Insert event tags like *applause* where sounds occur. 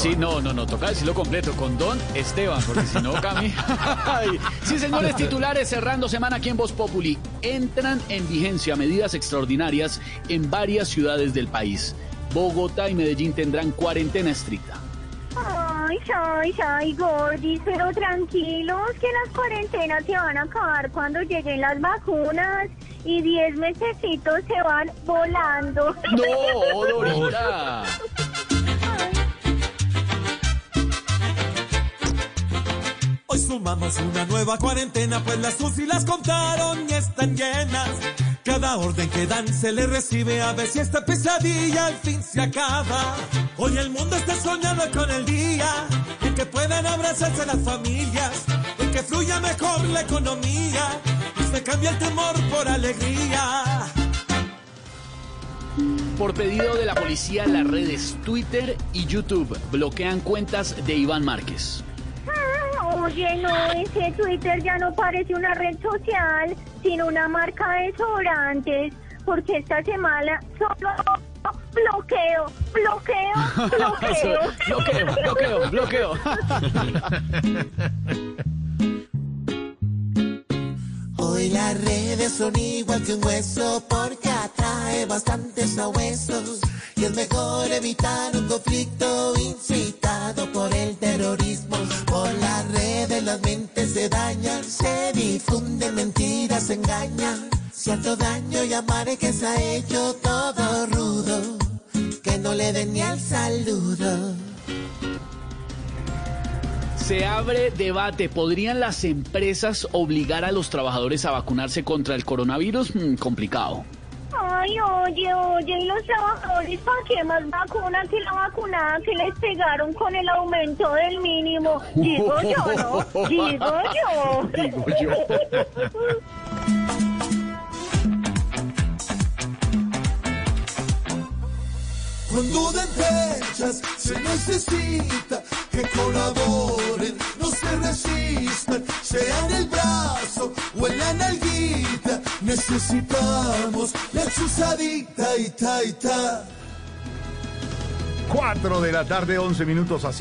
Sí, no, no, no, toca decirlo completo, con Don Esteban, porque si no, Cami. *laughs* Sí, señores titulares, cerrando semana aquí en Voz Populi. Entran en vigencia medidas extraordinarias en varias ciudades del país. Bogotá y Medellín tendrán cuarentena estricta. Ay, ay, ay, gordis, pero tranquilos que las cuarentenas se van a acabar cuando lleguen las vacunas y 10 mesecitos se van volando. No, *laughs* Dorita. Sumamos una nueva cuarentena, pues las UCI las contaron y están llenas. Cada orden que dan se le recibe a ver si esta pesadilla al fin se acaba. Hoy el mundo está soñando con el día en que puedan abrazarse las familias, en que fluya mejor la economía y se cambia el temor por alegría. Por pedido de la policía, las redes Twitter y YouTube bloquean cuentas de Iván Márquez. Oye, no, ese Twitter ya no parece una red social, sino una marca de sobrantes, porque esta semana solo bloqueo, bloqueo, *laughs* bloqueo. bloqueo, bloqueo, bloqueo. Hoy las redes son igual que un hueso porque atrae bastantes huesos y es mejor evitar un conflicto incitado las mentes se dañan, se difunden mentiras, se engañan. Cierto daño y amare que se ha hecho todo rudo, que no le den ni al saludo. Se abre debate. ¿Podrían las empresas obligar a los trabajadores a vacunarse contra el coronavirus? Mm, complicado. Ay, oye, oye, y los trabajadores, ¿para qué más vacuna que la vacunada que les pegaron con el aumento del mínimo? Digo yo, ¿no? *laughs* Digo yo. Digo yo. Cuando den fechas se necesita que colaboren, no se resistan, sea en el brazo o en la nalguita. Necesitamos la chuzadita y ta y ta. 4 de la tarde, 11 minutos así.